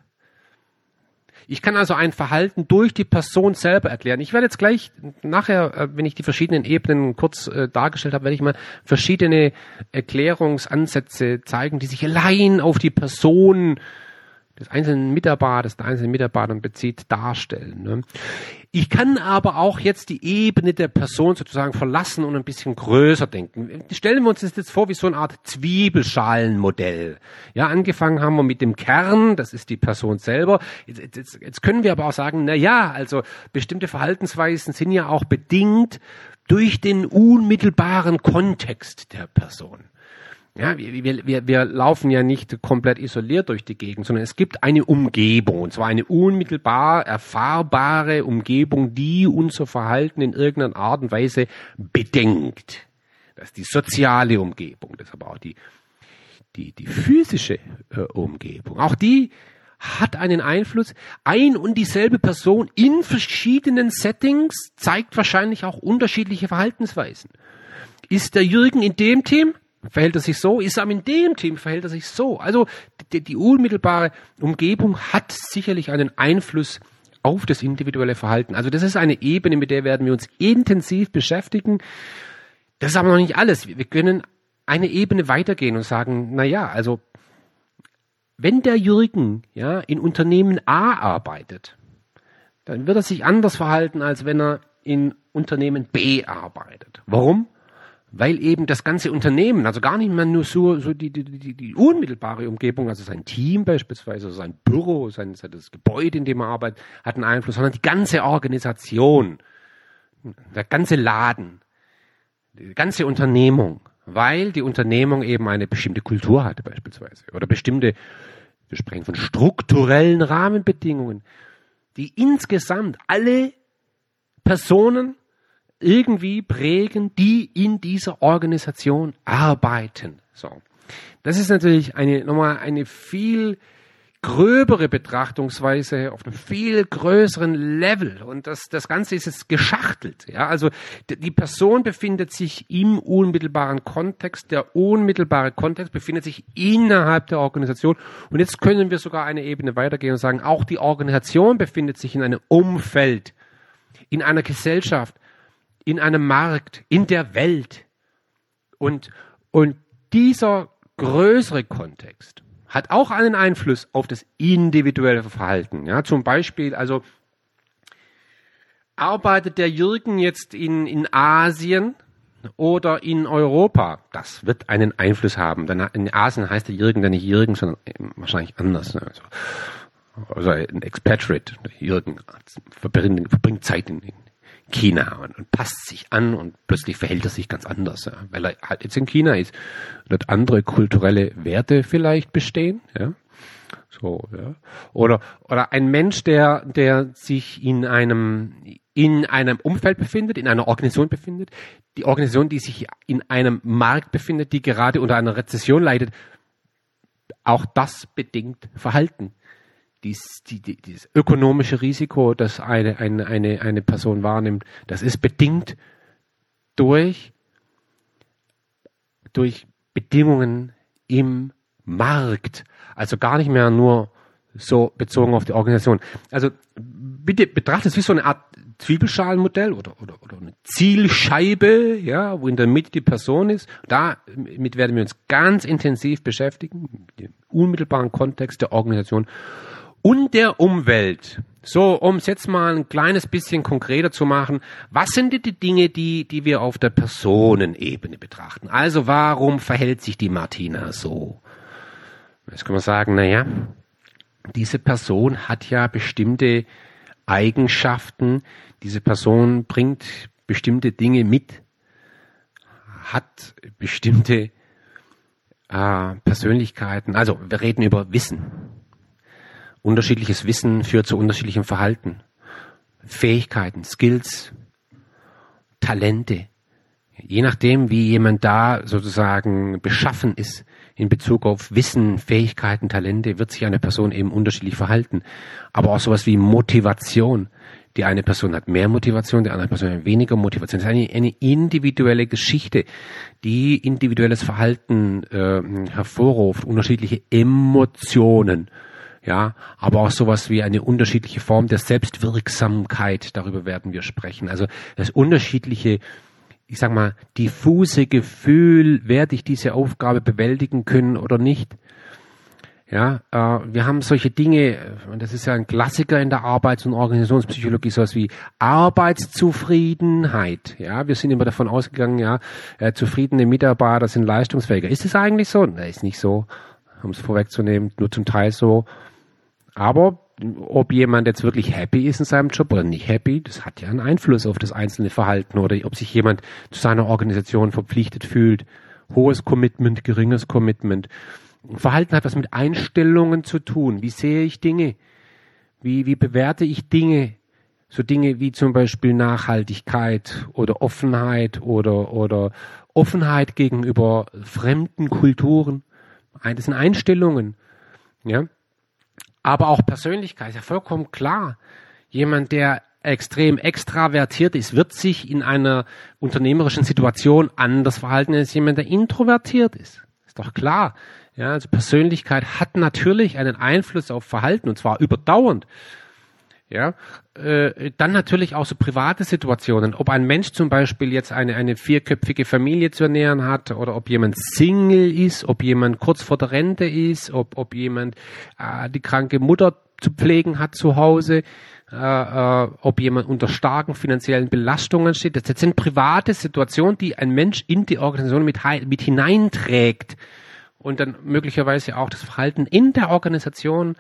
Ich kann also ein Verhalten durch die Person selber erklären. Ich werde jetzt gleich nachher, äh, wenn ich die verschiedenen Ebenen kurz äh, dargestellt habe, werde ich mal verschiedene Erklärungsansätze zeigen, die sich allein auf die Person des einzelnen Mitarbeiters, der einzelnen Mitarbeitern bezieht, darstellen. Ne? Ich kann aber auch jetzt die Ebene der Person sozusagen verlassen und ein bisschen größer denken. Stellen wir uns das jetzt vor wie so eine Art Zwiebelschalenmodell. Ja, angefangen haben wir mit dem Kern, das ist die Person selber. Jetzt, jetzt, jetzt können wir aber auch sagen, na ja, also bestimmte Verhaltensweisen sind ja auch bedingt durch den unmittelbaren Kontext der Person. Ja, wir, wir, wir laufen ja nicht komplett isoliert durch die Gegend, sondern es gibt eine Umgebung, und zwar eine unmittelbar erfahrbare Umgebung, die unser Verhalten in irgendeiner Art und Weise bedenkt. Das ist die soziale Umgebung, das ist aber auch die, die, die physische äh, Umgebung. Auch die hat einen Einfluss. Ein und dieselbe Person in verschiedenen Settings zeigt wahrscheinlich auch unterschiedliche Verhaltensweisen. Ist der Jürgen in dem Team? Verhält er sich so, ist er in dem Team, verhält er sich so. Also die, die unmittelbare Umgebung hat sicherlich einen Einfluss auf das individuelle Verhalten. Also das ist eine Ebene, mit der werden wir uns intensiv beschäftigen. Das ist aber noch nicht alles. Wir können eine Ebene weitergehen und sagen, na ja, also wenn der Jürgen ja in Unternehmen A arbeitet, dann wird er sich anders verhalten, als wenn er in Unternehmen B arbeitet. Warum? Weil eben das ganze Unternehmen, also gar nicht mehr nur so, so die, die, die, die unmittelbare Umgebung, also sein Team beispielsweise, sein Büro, sein, sein das Gebäude, in dem er arbeitet, hat einen Einfluss, sondern die ganze Organisation, der ganze Laden, die ganze Unternehmung, weil die Unternehmung eben eine bestimmte Kultur hatte beispielsweise. Oder bestimmte, wir sprechen von strukturellen Rahmenbedingungen, die insgesamt alle Personen irgendwie prägen, die in dieser Organisation arbeiten. So. Das ist natürlich eine, nochmal eine viel gröbere Betrachtungsweise auf einem viel größeren Level und das, das Ganze ist jetzt geschachtelt. Ja, also die Person befindet sich im unmittelbaren Kontext, der unmittelbare Kontext befindet sich innerhalb der Organisation und jetzt können wir sogar eine Ebene weitergehen und sagen, auch die Organisation befindet sich in einem Umfeld, in einer Gesellschaft, in einem Markt, in der Welt und, und dieser größere Kontext hat auch einen Einfluss auf das individuelle Verhalten. Ja, zum Beispiel, also arbeitet der Jürgen jetzt in, in Asien oder in Europa? Das wird einen Einfluss haben. Denn in Asien heißt der Jürgen dann nicht Jürgen, sondern wahrscheinlich anders. Ne? Also, also ein Expatriate, Jürgen verbringt, verbringt Zeit in, in China und, und, passt sich an und plötzlich verhält er sich ganz anders, ja, weil er halt jetzt in China ist. Und andere kulturelle Werte vielleicht bestehen, ja. So, ja. Oder, oder ein Mensch, der, der sich in einem, in einem Umfeld befindet, in einer Organisation befindet, die Organisation, die sich in einem Markt befindet, die gerade unter einer Rezession leidet, auch das bedingt Verhalten dies, die, die, dieses ökonomische Risiko, das eine, eine, eine, eine Person wahrnimmt, das ist bedingt durch, durch Bedingungen im Markt. Also gar nicht mehr nur so bezogen auf die Organisation. Also bitte betrachtet es wie so eine Art Zwiebelschalenmodell oder, oder, oder eine Zielscheibe, ja, wo in der Mitte die Person ist. Damit werden wir uns ganz intensiv beschäftigen, im unmittelbaren Kontext der Organisation und der Umwelt. So, um es jetzt mal ein kleines bisschen konkreter zu machen, was sind die Dinge, die, die wir auf der Personenebene betrachten? Also warum verhält sich die Martina so? Jetzt kann man sagen, naja, diese Person hat ja bestimmte Eigenschaften, diese Person bringt bestimmte Dinge mit, hat bestimmte äh, Persönlichkeiten. Also wir reden über Wissen. Unterschiedliches Wissen führt zu unterschiedlichem Verhalten. Fähigkeiten, Skills, Talente. Je nachdem, wie jemand da sozusagen beschaffen ist in Bezug auf Wissen, Fähigkeiten, Talente, wird sich eine Person eben unterschiedlich verhalten. Aber auch sowas wie Motivation. Die eine Person hat mehr Motivation, die andere Person hat weniger Motivation. Das ist eine, eine individuelle Geschichte, die individuelles Verhalten äh, hervorruft, unterschiedliche Emotionen ja, aber auch sowas wie eine unterschiedliche Form der Selbstwirksamkeit, darüber werden wir sprechen. Also das unterschiedliche, ich sag mal, diffuse Gefühl, werde ich diese Aufgabe bewältigen können oder nicht. Ja, äh, wir haben solche Dinge, und das ist ja ein Klassiker in der Arbeits- und Organisationspsychologie, sowas wie Arbeitszufriedenheit. Ja, wir sind immer davon ausgegangen, ja, äh, zufriedene Mitarbeiter sind leistungsfähiger. Ist es eigentlich so? Nein, ist nicht so, um es vorwegzunehmen, nur zum Teil so. Aber ob jemand jetzt wirklich happy ist in seinem Job oder nicht happy, das hat ja einen Einfluss auf das einzelne Verhalten oder ob sich jemand zu seiner Organisation verpflichtet fühlt. Hohes Commitment, geringes Commitment. Verhalten hat was mit Einstellungen zu tun. Wie sehe ich Dinge? Wie, wie bewerte ich Dinge? So Dinge wie zum Beispiel Nachhaltigkeit oder Offenheit oder, oder Offenheit gegenüber fremden Kulturen. Das sind Einstellungen. Ja aber auch Persönlichkeit, ist ja vollkommen klar. Jemand, der extrem extravertiert ist, wird sich in einer unternehmerischen Situation anders verhalten als jemand, der introvertiert ist. Ist doch klar. Ja, also Persönlichkeit hat natürlich einen Einfluss auf Verhalten und zwar überdauernd. Ja, äh, dann natürlich auch so private Situationen, ob ein Mensch zum Beispiel jetzt eine, eine vierköpfige Familie zu ernähren hat oder ob jemand Single ist, ob jemand kurz vor der Rente ist, ob, ob jemand äh, die kranke Mutter zu pflegen hat zu Hause, äh, äh, ob jemand unter starken finanziellen Belastungen steht. Das, das sind private Situationen, die ein Mensch in die Organisation mit, mit hineinträgt und dann möglicherweise auch das Verhalten in der Organisation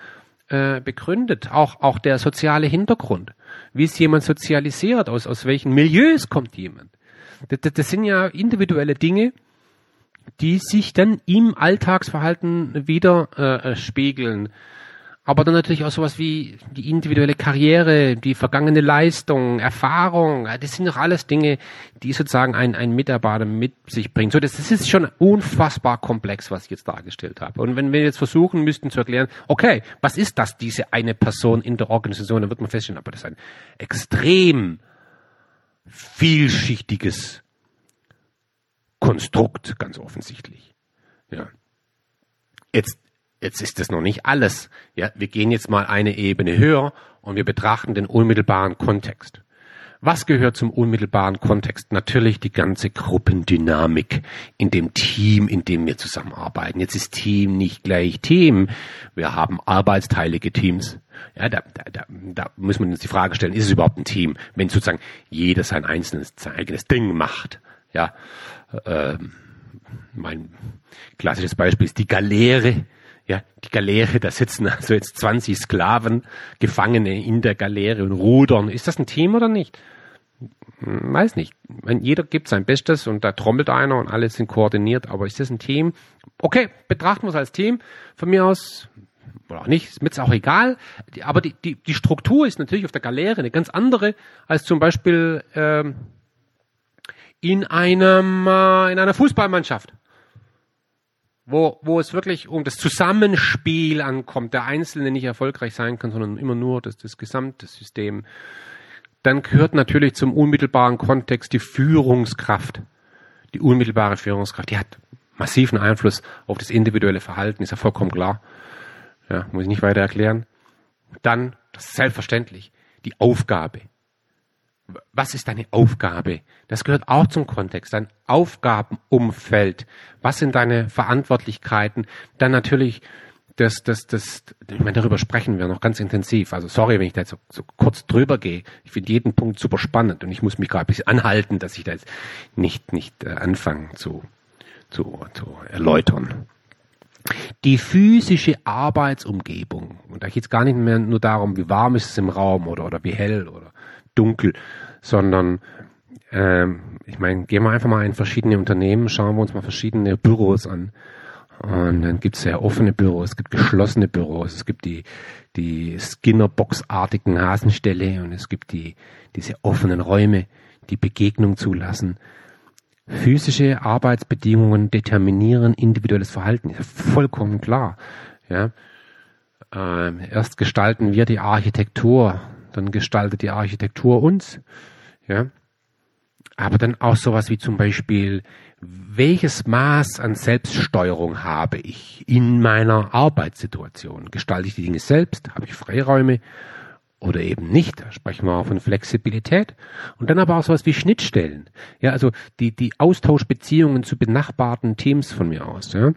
äh, begründet, auch, auch der soziale Hintergrund. Wie ist jemand sozialisiert? Aus, aus welchen Milieus kommt jemand? Das, das, das sind ja individuelle Dinge, die sich dann im Alltagsverhalten wieder äh, spiegeln. Aber dann natürlich auch sowas wie die individuelle Karriere, die vergangene Leistung, Erfahrung. Das sind doch alles Dinge, die sozusagen ein, ein Mitarbeiter mit sich bringt. So, das, das ist schon unfassbar komplex, was ich jetzt dargestellt habe. Und wenn wir jetzt versuchen müssten zu erklären, okay, was ist das, diese eine Person in der Organisation, dann wird man feststellen, aber das ist ein extrem vielschichtiges Konstrukt, ganz offensichtlich. Ja. Jetzt jetzt ist das noch nicht alles. Ja, wir gehen jetzt mal eine Ebene höher und wir betrachten den unmittelbaren Kontext. Was gehört zum unmittelbaren Kontext? Natürlich die ganze Gruppendynamik in dem Team, in dem wir zusammenarbeiten. Jetzt ist Team nicht gleich Team. Wir haben arbeitsteilige Teams. Ja, da, da, da muss man uns die Frage stellen, ist es überhaupt ein Team, wenn sozusagen jeder sein einzelnes, sein eigenes Ding macht? Ja, ähm, mein klassisches Beispiel ist die Galeere ja, die Galeere, da sitzen also jetzt 20 Sklaven, Gefangene in der Galeere und rudern. Ist das ein Team oder nicht? Weiß nicht. Jeder gibt sein Bestes und da trommelt einer und alle sind koordiniert, aber ist das ein Team? Okay, betrachten wir es als Team. Von mir aus, oder auch nicht, ist mir auch egal. Aber die, die, die Struktur ist natürlich auf der Galeere eine ganz andere als zum Beispiel ähm, in einem äh, in einer Fußballmannschaft wo, wo es wirklich um das Zusammenspiel ankommt, der Einzelne nicht erfolgreich sein kann, sondern immer nur das, das gesamte System, dann gehört natürlich zum unmittelbaren Kontext die Führungskraft. Die unmittelbare Führungskraft, die hat massiven Einfluss auf das individuelle Verhalten, ist ja vollkommen klar. Ja, muss ich nicht weiter erklären. Dann, das ist selbstverständlich, die Aufgabe was ist deine Aufgabe? Das gehört auch zum Kontext, dein Aufgabenumfeld. Was sind deine Verantwortlichkeiten? Dann natürlich das, das, das, ich meine, darüber sprechen wir noch ganz intensiv. Also sorry, wenn ich da jetzt so, so kurz drüber gehe. Ich finde jeden Punkt super spannend und ich muss mich gerade ein bisschen anhalten, dass ich da jetzt nicht, nicht äh, anfange zu, zu, zu erläutern. Die physische Arbeitsumgebung, und da geht es gar nicht mehr nur darum, wie warm ist es im Raum oder, oder wie hell oder dunkel, sondern ähm, ich meine, gehen wir einfach mal in verschiedene Unternehmen, schauen wir uns mal verschiedene Büros an. Und dann gibt es sehr offene Büros, es gibt geschlossene Büros, es gibt die, die Skinner-Box-artigen Hasenställe und es gibt die, diese offenen Räume, die Begegnung zulassen. Physische Arbeitsbedingungen determinieren individuelles Verhalten, ist vollkommen klar. Ja. Ähm, erst gestalten wir die Architektur dann gestaltet die Architektur uns. Ja. Aber dann auch sowas wie zum Beispiel, welches Maß an Selbststeuerung habe ich in meiner Arbeitssituation? Gestalte ich die Dinge selbst? Habe ich Freiräume? Oder eben nicht. Da sprechen wir auch von Flexibilität. Und dann aber auch sowas wie Schnittstellen. Ja, also die, die Austauschbeziehungen zu benachbarten Teams von mir aus. Ja,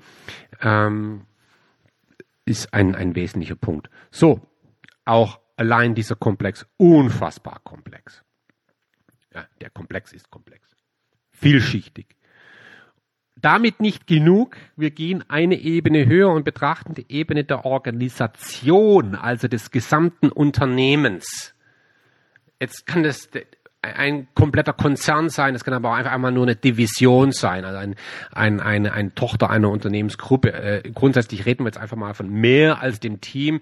ähm, ist ein, ein wesentlicher Punkt. So, auch allein dieser Komplex unfassbar komplex. Ja, der Komplex ist komplex. Vielschichtig. Damit nicht genug. Wir gehen eine Ebene höher und betrachten die Ebene der Organisation, also des gesamten Unternehmens. Jetzt kann das ein kompletter Konzern sein, es kann aber auch einfach einmal nur eine Division sein, also ein, ein, eine, eine Tochter einer Unternehmensgruppe. Äh, grundsätzlich reden wir jetzt einfach mal von mehr als dem Team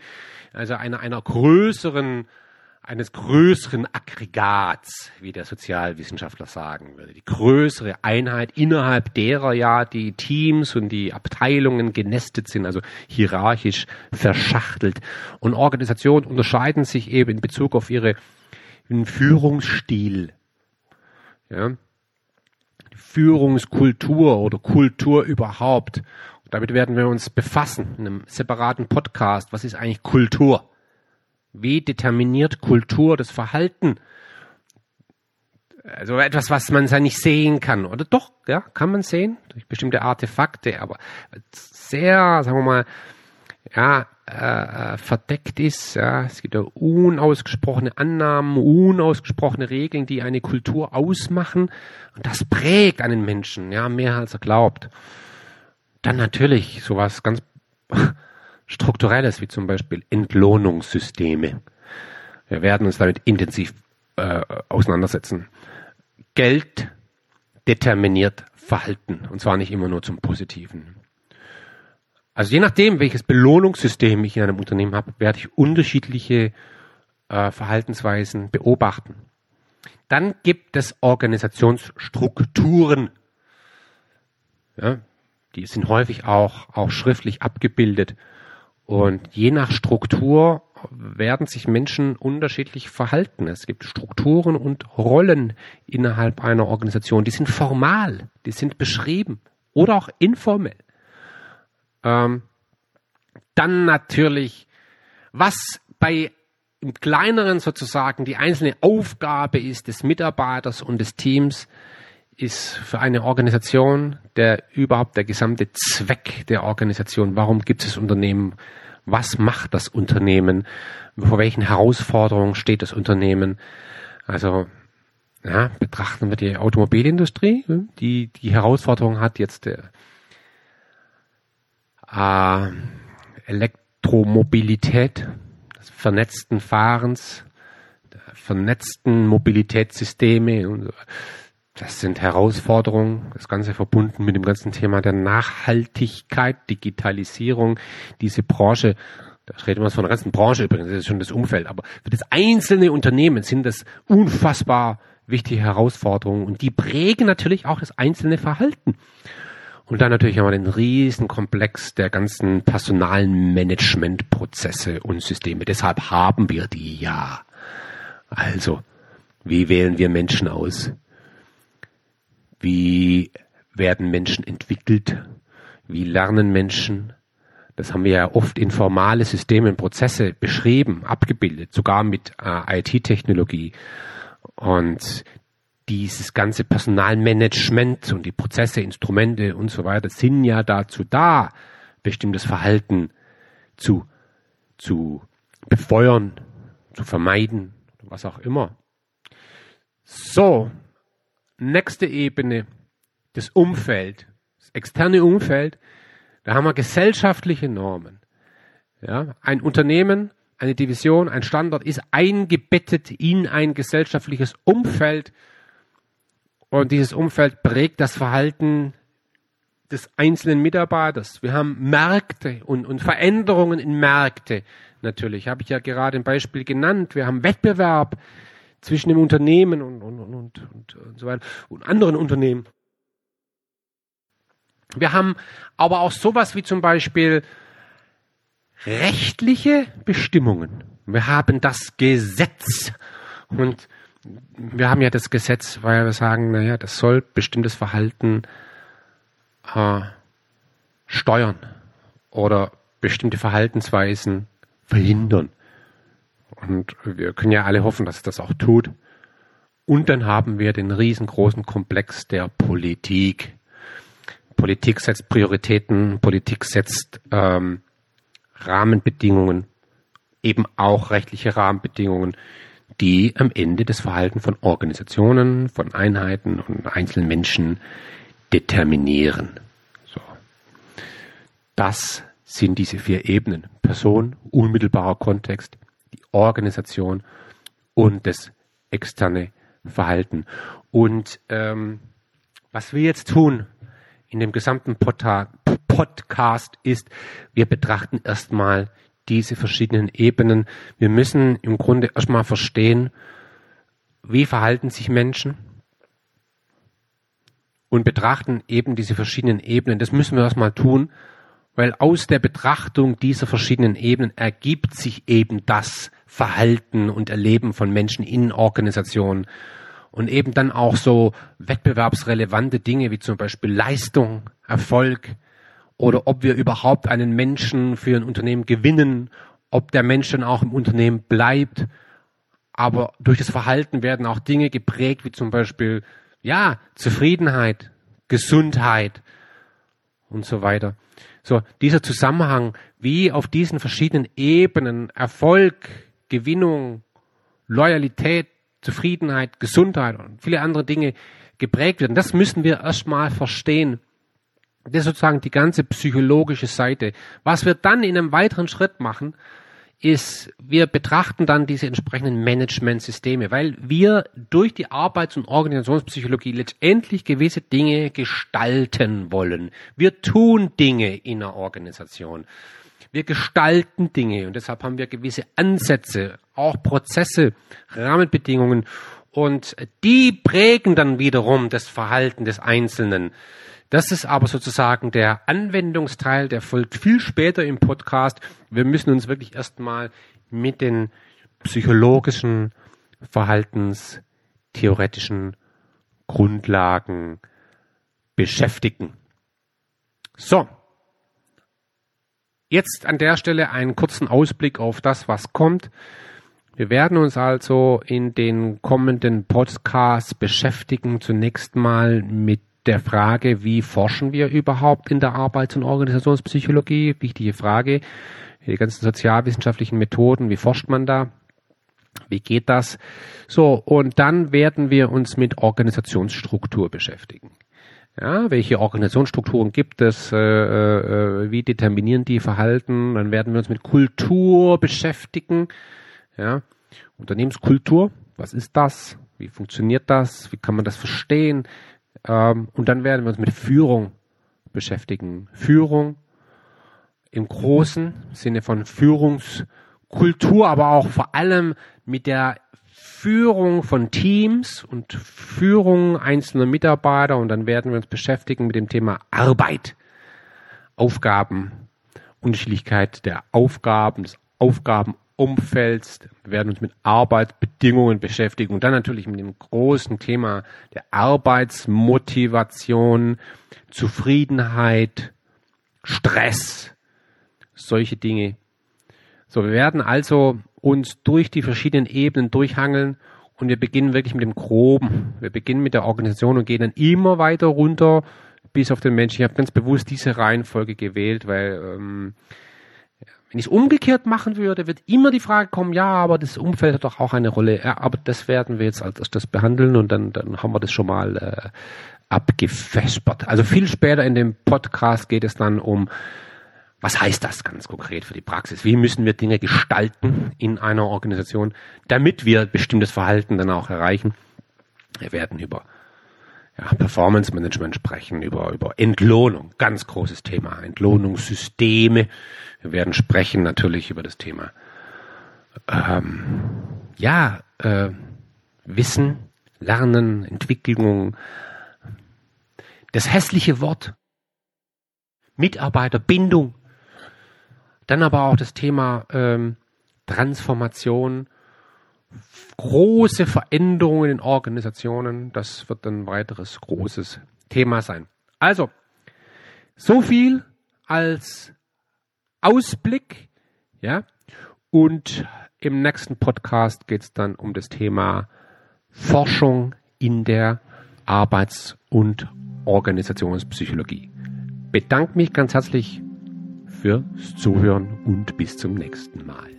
also einer, einer größeren, eines größeren Aggregats, wie der Sozialwissenschaftler sagen würde. Die größere Einheit, innerhalb derer ja die Teams und die Abteilungen genestet sind, also hierarchisch verschachtelt. Und Organisationen unterscheiden sich eben in Bezug auf ihre Führungsstil. Ja. Führungskultur oder Kultur überhaupt. Damit werden wir uns befassen in einem separaten Podcast. Was ist eigentlich Kultur? Wie determiniert Kultur das Verhalten? Also etwas, was man ja nicht sehen kann. Oder doch, ja, kann man sehen durch bestimmte Artefakte, aber sehr, sagen wir mal, ja, äh, verdeckt ist. Ja. Es gibt ja unausgesprochene Annahmen, unausgesprochene Regeln, die eine Kultur ausmachen. Und das prägt einen Menschen, ja, mehr als er glaubt. Dann natürlich sowas ganz Strukturelles, wie zum Beispiel Entlohnungssysteme. Wir werden uns damit intensiv äh, auseinandersetzen. Geld determiniert Verhalten und zwar nicht immer nur zum Positiven. Also je nachdem, welches Belohnungssystem ich in einem Unternehmen habe, werde ich unterschiedliche äh, Verhaltensweisen beobachten. Dann gibt es Organisationsstrukturen. Ja, die sind häufig auch, auch schriftlich abgebildet. Und je nach Struktur werden sich Menschen unterschiedlich verhalten. Es gibt Strukturen und Rollen innerhalb einer Organisation, die sind formal, die sind beschrieben oder auch informell. Ähm, dann natürlich, was bei im kleineren sozusagen die einzelne Aufgabe ist des Mitarbeiters und des Teams, ist für eine Organisation der überhaupt der gesamte Zweck der Organisation. Warum gibt es Unternehmen? Was macht das Unternehmen? Vor welchen Herausforderungen steht das Unternehmen? Also ja, betrachten wir die Automobilindustrie, die die Herausforderung hat jetzt äh, Elektromobilität, des vernetzten Fahrens, der vernetzten Mobilitätssysteme und das sind Herausforderungen, das Ganze verbunden mit dem ganzen Thema der Nachhaltigkeit, Digitalisierung, diese Branche, da reden wir von der ganzen Branche übrigens, das ist schon das Umfeld, aber für das einzelne Unternehmen sind das unfassbar wichtige Herausforderungen und die prägen natürlich auch das einzelne Verhalten. Und dann natürlich haben wir den riesen Komplex der ganzen Personalmanagementprozesse und Systeme. Deshalb haben wir die ja. Also, wie wählen wir Menschen aus? Wie werden Menschen entwickelt? Wie lernen Menschen? Das haben wir ja oft in formale Systeme und Prozesse beschrieben, abgebildet, sogar mit äh, IT-Technologie. Und dieses ganze Personalmanagement und die Prozesse, Instrumente und so weiter sind ja dazu da, bestimmtes Verhalten zu, zu befeuern, zu vermeiden, was auch immer. So, nächste Ebene, das Umfeld, das externe Umfeld, da haben wir gesellschaftliche Normen. Ja, ein Unternehmen, eine Division, ein Standort ist eingebettet in ein gesellschaftliches Umfeld, und dieses Umfeld prägt das Verhalten des einzelnen Mitarbeiters. Wir haben Märkte und, und Veränderungen in Märkte. Natürlich habe ich ja gerade ein Beispiel genannt. Wir haben Wettbewerb zwischen dem Unternehmen und, und, und, und, und, so weiter und anderen Unternehmen. Wir haben aber auch sowas wie zum Beispiel rechtliche Bestimmungen. Wir haben das Gesetz und wir haben ja das Gesetz, weil wir sagen, naja, das soll bestimmtes Verhalten äh, steuern oder bestimmte Verhaltensweisen verhindern. Und wir können ja alle hoffen, dass es das auch tut. Und dann haben wir den riesengroßen Komplex der Politik. Politik setzt Prioritäten, Politik setzt ähm, Rahmenbedingungen, eben auch rechtliche Rahmenbedingungen, die am Ende das Verhalten von Organisationen, von Einheiten und einzelnen Menschen determinieren. So. Das sind diese vier Ebenen. Person, unmittelbarer Kontext, die Organisation und das externe Verhalten. Und ähm, was wir jetzt tun in dem gesamten Podcast ist, wir betrachten erstmal diese verschiedenen Ebenen. Wir müssen im Grunde erstmal verstehen, wie verhalten sich Menschen und betrachten eben diese verschiedenen Ebenen. Das müssen wir erstmal tun, weil aus der Betrachtung dieser verschiedenen Ebenen ergibt sich eben das Verhalten und Erleben von Menschen in Organisationen und eben dann auch so wettbewerbsrelevante Dinge wie zum Beispiel Leistung, Erfolg, oder ob wir überhaupt einen Menschen für ein Unternehmen gewinnen, ob der Mensch dann auch im Unternehmen bleibt. Aber durch das Verhalten werden auch Dinge geprägt, wie zum Beispiel, ja, Zufriedenheit, Gesundheit und so weiter. So, dieser Zusammenhang, wie auf diesen verschiedenen Ebenen Erfolg, Gewinnung, Loyalität, Zufriedenheit, Gesundheit und viele andere Dinge geprägt werden, das müssen wir erstmal verstehen. Das ist sozusagen die ganze psychologische Seite. Was wir dann in einem weiteren Schritt machen, ist, wir betrachten dann diese entsprechenden Managementsysteme, weil wir durch die Arbeits- und Organisationspsychologie letztendlich gewisse Dinge gestalten wollen. Wir tun Dinge in einer Organisation. Wir gestalten Dinge und deshalb haben wir gewisse Ansätze, auch Prozesse, Rahmenbedingungen und die prägen dann wiederum das Verhalten des Einzelnen. Das ist aber sozusagen der Anwendungsteil, der folgt viel später im Podcast. Wir müssen uns wirklich erstmal mit den psychologischen, verhaltenstheoretischen Grundlagen beschäftigen. So. Jetzt an der Stelle einen kurzen Ausblick auf das, was kommt. Wir werden uns also in den kommenden Podcasts beschäftigen, zunächst mal mit der Frage, wie forschen wir überhaupt in der Arbeits- und Organisationspsychologie? Wichtige Frage. Die ganzen sozialwissenschaftlichen Methoden, wie forscht man da? Wie geht das? So, und dann werden wir uns mit Organisationsstruktur beschäftigen. Ja, welche Organisationsstrukturen gibt es? Äh, äh, wie determinieren die Verhalten? Dann werden wir uns mit Kultur beschäftigen. Ja, Unternehmenskultur, was ist das? Wie funktioniert das? Wie kann man das verstehen? Ähm, und dann werden wir uns mit Führung beschäftigen. Führung im großen Sinne von Führungskultur, aber auch vor allem mit der Führung von Teams und Führung einzelner Mitarbeiter und dann werden wir uns beschäftigen mit dem Thema Arbeit, Aufgaben, Unterschiedlichkeit der Aufgaben, des Aufgaben Umfelds. Wir werden uns mit Arbeitsbedingungen beschäftigen und dann natürlich mit dem großen Thema der Arbeitsmotivation, Zufriedenheit, Stress, solche Dinge. So, wir werden also uns durch die verschiedenen Ebenen durchhangeln und wir beginnen wirklich mit dem Groben. Wir beginnen mit der Organisation und gehen dann immer weiter runter bis auf den Menschen. Ich habe ganz bewusst diese Reihenfolge gewählt, weil ähm, wenn ich es umgekehrt machen würde, wird immer die Frage kommen, ja, aber das Umfeld hat doch auch eine Rolle. Ja, aber das werden wir jetzt als erstes behandeln und dann, dann haben wir das schon mal äh, abgefespert. Also viel später in dem Podcast geht es dann um, was heißt das ganz konkret für die Praxis? Wie müssen wir Dinge gestalten in einer Organisation, damit wir bestimmtes Verhalten dann auch erreichen? Wir werden über ja, Performance Management sprechen, über, über Entlohnung, ganz großes Thema, Entlohnungssysteme. Wir werden sprechen natürlich über das Thema, ähm, ja, äh, Wissen, Lernen, Entwicklung, das hässliche Wort, Mitarbeiterbindung, dann aber auch das Thema ähm, Transformation, große Veränderungen in Organisationen. Das wird ein weiteres großes Thema sein. Also, so viel als Ausblick, ja. Und im nächsten Podcast geht es dann um das Thema Forschung in der Arbeits- und Organisationspsychologie. Bedanke mich ganz herzlich fürs Zuhören und bis zum nächsten Mal.